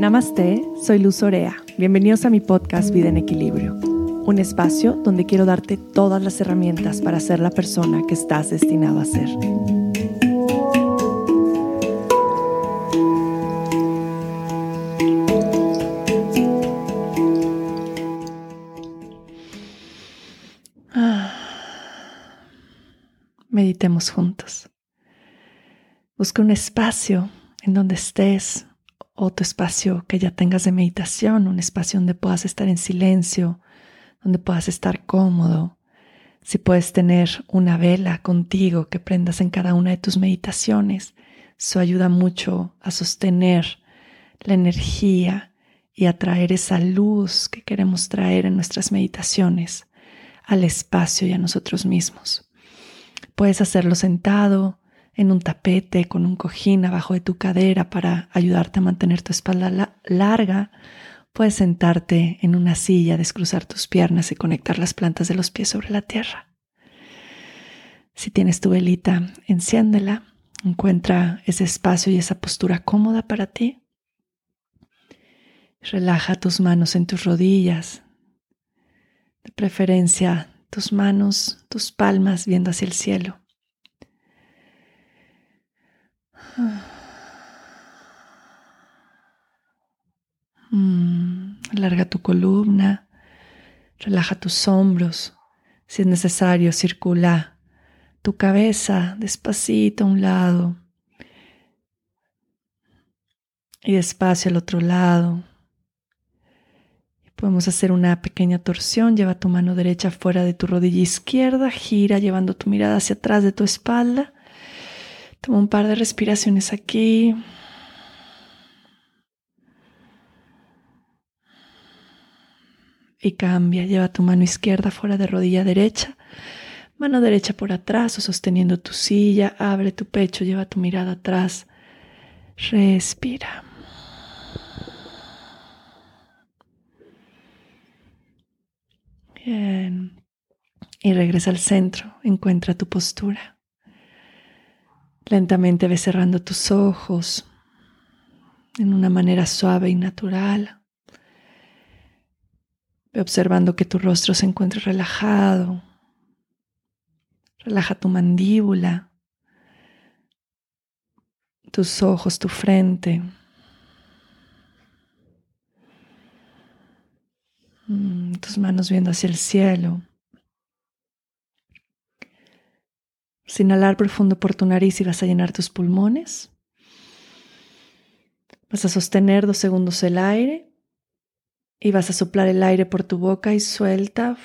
Namaste, soy Luz Orea. Bienvenidos a mi podcast Vida en Equilibrio, un espacio donde quiero darte todas las herramientas para ser la persona que estás destinado a ser. Ah. Meditemos juntos. Busca un espacio en donde estés o tu espacio que ya tengas de meditación, un espacio donde puedas estar en silencio, donde puedas estar cómodo. Si puedes tener una vela contigo que prendas en cada una de tus meditaciones, eso ayuda mucho a sostener la energía y a traer esa luz que queremos traer en nuestras meditaciones al espacio y a nosotros mismos. Puedes hacerlo sentado, en un tapete, con un cojín abajo de tu cadera para ayudarte a mantener tu espalda larga. Puedes sentarte en una silla, descruzar tus piernas y conectar las plantas de los pies sobre la tierra. Si tienes tu velita, enciéndela. Encuentra ese espacio y esa postura cómoda para ti. Relaja tus manos en tus rodillas. De preferencia, tus manos, tus palmas viendo hacia el cielo. Mm, alarga tu columna, relaja tus hombros. Si es necesario, circula tu cabeza despacito a un lado y despacio al otro lado. Podemos hacer una pequeña torsión. Lleva tu mano derecha fuera de tu rodilla izquierda, gira llevando tu mirada hacia atrás de tu espalda Toma un par de respiraciones aquí. Y cambia, lleva tu mano izquierda fuera de rodilla derecha, mano derecha por atrás o sosteniendo tu silla, abre tu pecho, lleva tu mirada atrás, respira. Bien. Y regresa al centro, encuentra tu postura. Lentamente ve cerrando tus ojos en una manera suave y natural. Ve observando que tu rostro se encuentra relajado. Relaja tu mandíbula, tus ojos, tu frente. Mm, tus manos viendo hacia el cielo. Inhalar profundo por tu nariz y vas a llenar tus pulmones. Vas a sostener dos segundos el aire y vas a soplar el aire por tu boca y suelta.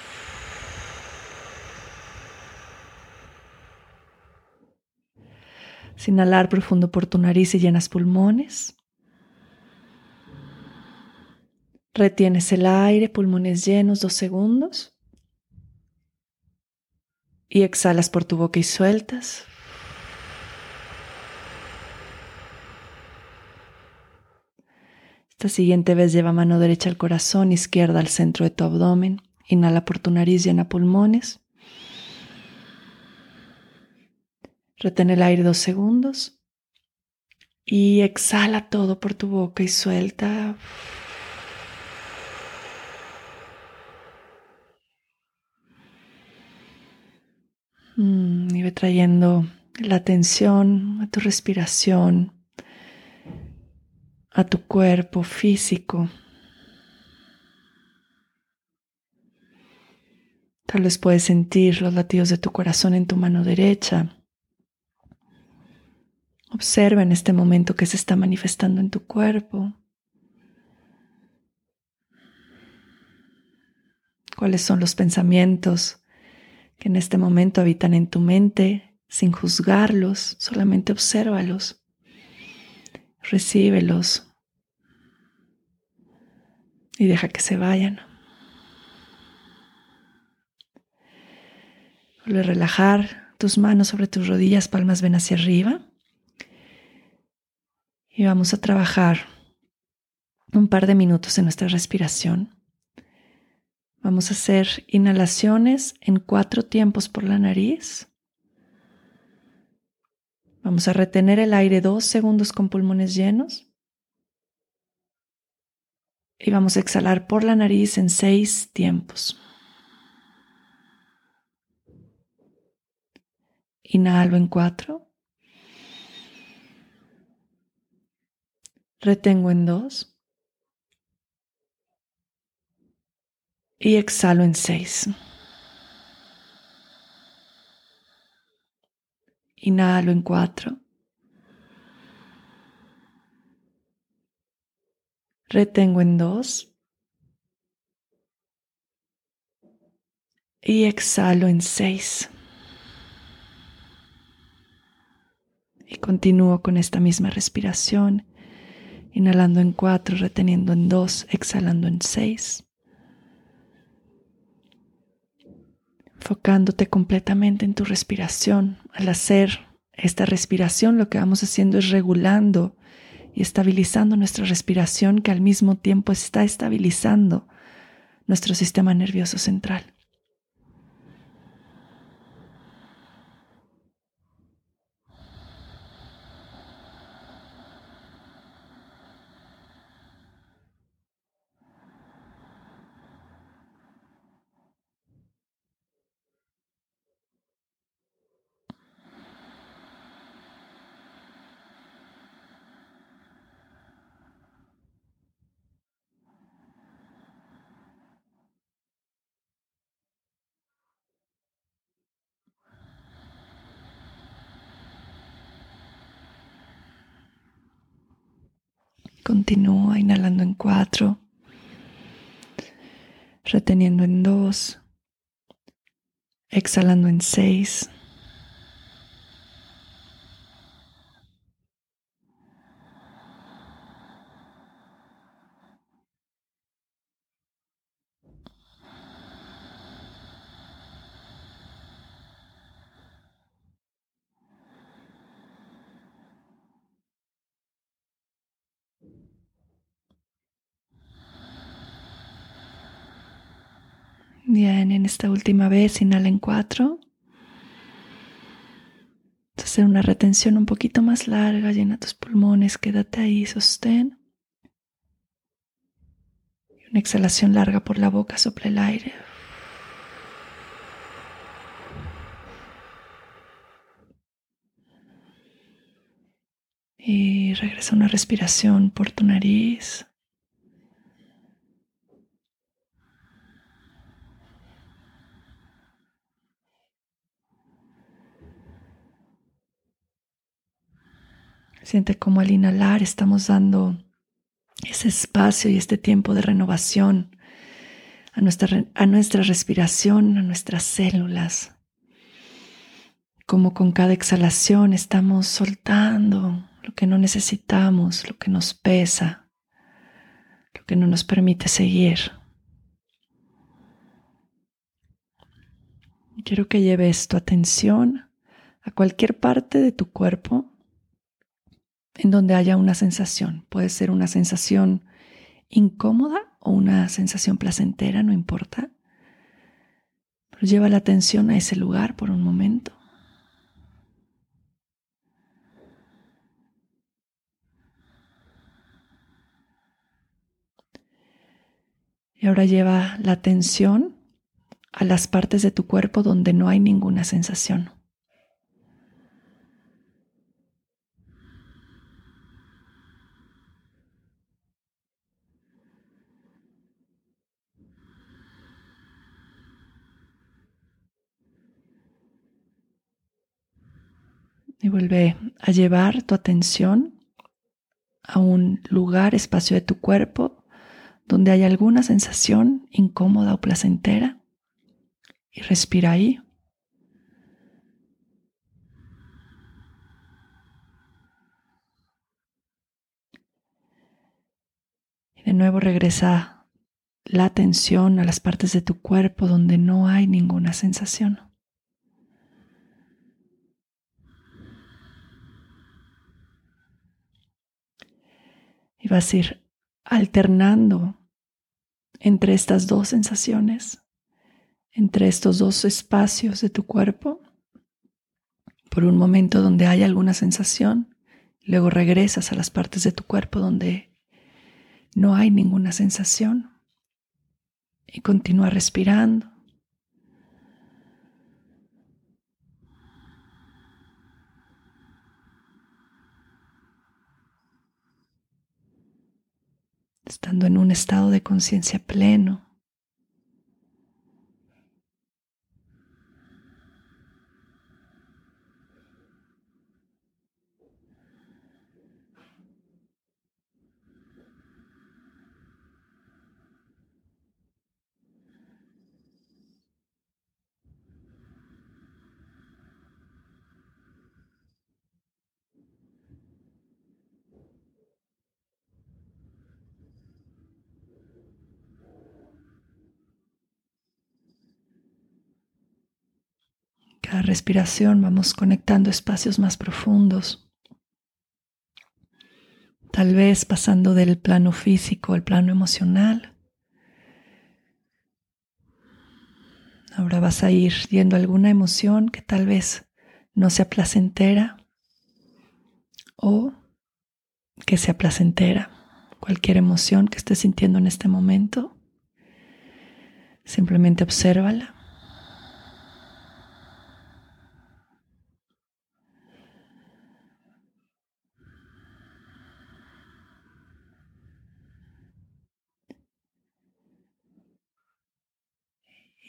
inhalar profundo por tu nariz y llenas pulmones. Retienes el aire, pulmones llenos, dos segundos y exhalas por tu boca y sueltas. Esta siguiente vez lleva mano derecha al corazón, izquierda al centro de tu abdomen. Inhala por tu nariz, llena pulmones. Retén el aire dos segundos y exhala todo por tu boca y suelta. Y ve trayendo la atención a tu respiración, a tu cuerpo físico. Tal vez puedes sentir los latidos de tu corazón en tu mano derecha. Observa en este momento que se está manifestando en tu cuerpo. ¿Cuáles son los pensamientos que en este momento habitan en tu mente sin juzgarlos, solamente obsérvalos, recíbelos y deja que se vayan. Vuelve a relajar tus manos sobre tus rodillas, palmas ven hacia arriba. Y vamos a trabajar un par de minutos en nuestra respiración. Vamos a hacer inhalaciones en cuatro tiempos por la nariz. Vamos a retener el aire dos segundos con pulmones llenos. Y vamos a exhalar por la nariz en seis tiempos. Inhalo en cuatro. Retengo en dos. Y exhalo en seis. Inhalo en cuatro. Retengo en dos. Y exhalo en seis. Y continúo con esta misma respiración, inhalando en cuatro, reteniendo en dos, exhalando en seis. Enfocándote completamente en tu respiración. Al hacer esta respiración, lo que vamos haciendo es regulando y estabilizando nuestra respiración que al mismo tiempo está estabilizando nuestro sistema nervioso central. Continúa inhalando en cuatro, reteniendo en dos, exhalando en seis. Bien, en esta última vez inhala en cuatro. Hacer una retención un poquito más larga, llena tus pulmones, quédate ahí, sostén. Una exhalación larga por la boca, sopla el aire. Y regresa una respiración por tu nariz. Siente como al inhalar estamos dando ese espacio y este tiempo de renovación a nuestra, a nuestra respiración, a nuestras células. Como con cada exhalación estamos soltando lo que no necesitamos, lo que nos pesa, lo que no nos permite seguir. Quiero que lleves tu atención a cualquier parte de tu cuerpo en donde haya una sensación. Puede ser una sensación incómoda o una sensación placentera, no importa. Pero lleva la atención a ese lugar por un momento. Y ahora lleva la atención a las partes de tu cuerpo donde no hay ninguna sensación. Vuelve a llevar tu atención a un lugar, espacio de tu cuerpo, donde hay alguna sensación incómoda o placentera. Y respira ahí. Y de nuevo regresa la atención a las partes de tu cuerpo donde no hay ninguna sensación. Y vas a ir alternando entre estas dos sensaciones, entre estos dos espacios de tu cuerpo, por un momento donde hay alguna sensación, luego regresas a las partes de tu cuerpo donde no hay ninguna sensación. Y continúa respirando. Estando en un estado de conciencia pleno. Respiración vamos conectando espacios más profundos. Tal vez pasando del plano físico al plano emocional. Ahora vas a ir viendo alguna emoción que tal vez no sea placentera o que sea placentera. Cualquier emoción que estés sintiendo en este momento, simplemente obsérvala.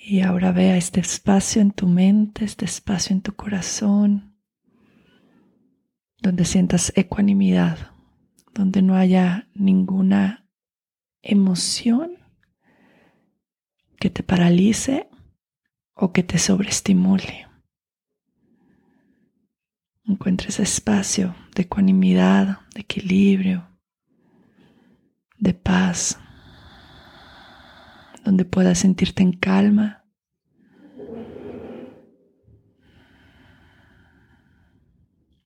Y ahora vea este espacio en tu mente, este espacio en tu corazón, donde sientas ecuanimidad, donde no haya ninguna emoción que te paralice o que te sobreestimule. Encuentres espacio de ecuanimidad, de equilibrio, de paz donde puedas sentirte en calma.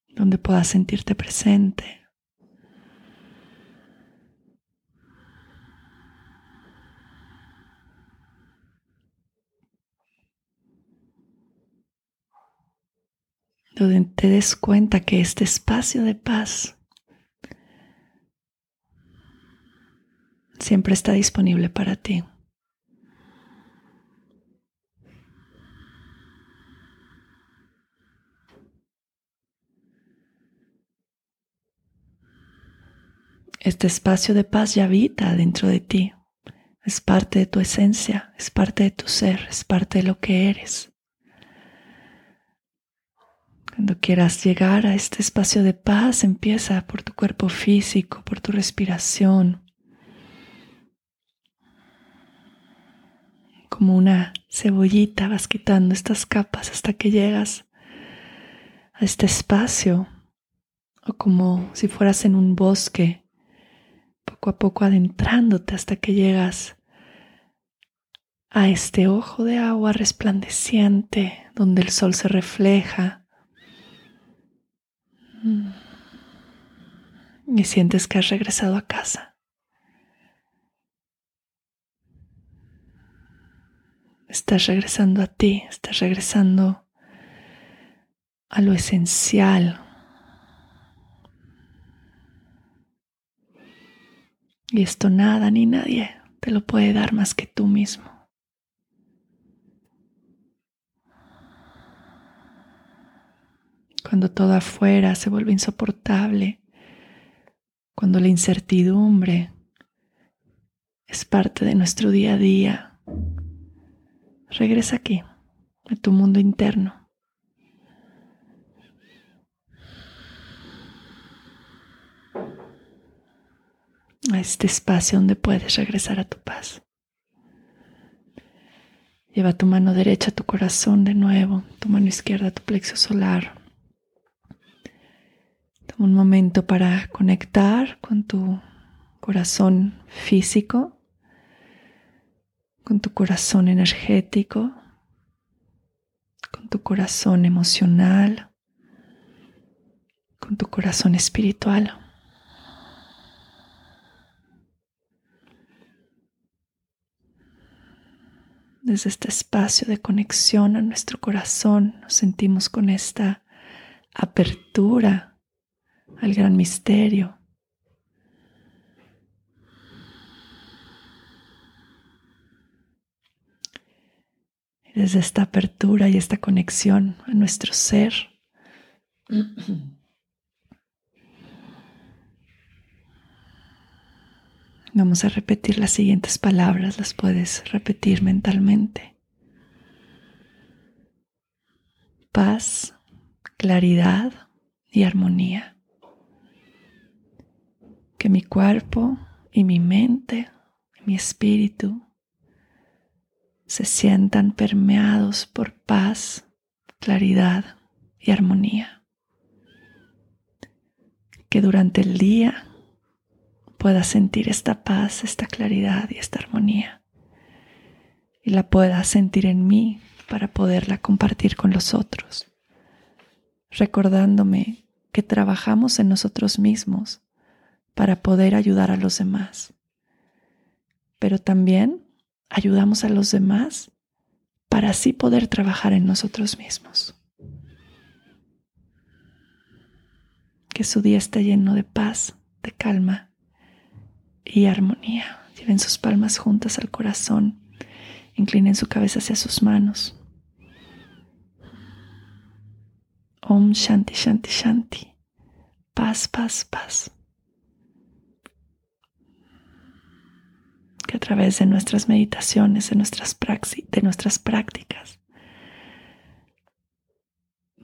Donde puedas sentirte presente. Donde te des cuenta que este espacio de paz siempre está disponible para ti. Este espacio de paz ya habita dentro de ti. Es parte de tu esencia, es parte de tu ser, es parte de lo que eres. Cuando quieras llegar a este espacio de paz, empieza por tu cuerpo físico, por tu respiración. Como una cebollita vas quitando estas capas hasta que llegas a este espacio, o como si fueras en un bosque poco a poco adentrándote hasta que llegas a este ojo de agua resplandeciente donde el sol se refleja. Y sientes que has regresado a casa. Estás regresando a ti, estás regresando a lo esencial, Y esto nada ni nadie te lo puede dar más que tú mismo. Cuando todo afuera se vuelve insoportable, cuando la incertidumbre es parte de nuestro día a día, regresa aquí, a tu mundo interno. A este espacio donde puedes regresar a tu paz. Lleva tu mano derecha a tu corazón de nuevo, tu mano izquierda a tu plexo solar. Toma un momento para conectar con tu corazón físico, con tu corazón energético, con tu corazón emocional, con tu corazón espiritual. desde este espacio de conexión a nuestro corazón, nos sentimos con esta apertura al gran misterio. Desde esta apertura y esta conexión a nuestro ser, Vamos a repetir las siguientes palabras, las puedes repetir mentalmente. Paz, claridad y armonía. Que mi cuerpo y mi mente mi espíritu se sientan permeados por paz, claridad y armonía. Que durante el día pueda sentir esta paz, esta claridad y esta armonía. Y la pueda sentir en mí para poderla compartir con los otros. Recordándome que trabajamos en nosotros mismos para poder ayudar a los demás. Pero también ayudamos a los demás para así poder trabajar en nosotros mismos. Que su día esté lleno de paz, de calma y armonía. Lleven sus palmas juntas al corazón. Inclinen su cabeza hacia sus manos. Om Shanti Shanti Shanti. Paz, paz, paz. Que a través de nuestras meditaciones, de nuestras, de nuestras prácticas,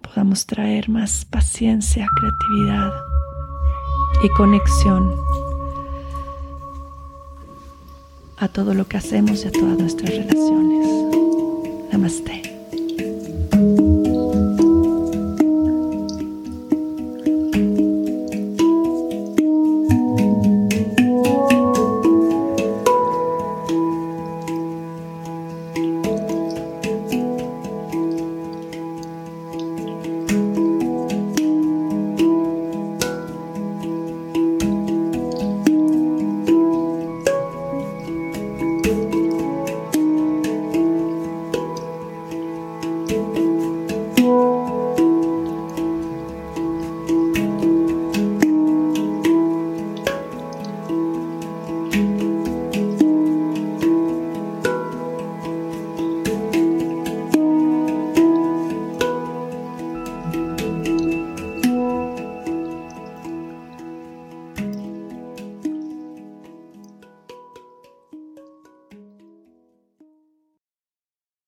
podamos traer más paciencia, creatividad y conexión a todo lo que hacemos y a todas nuestras relaciones. Namaste.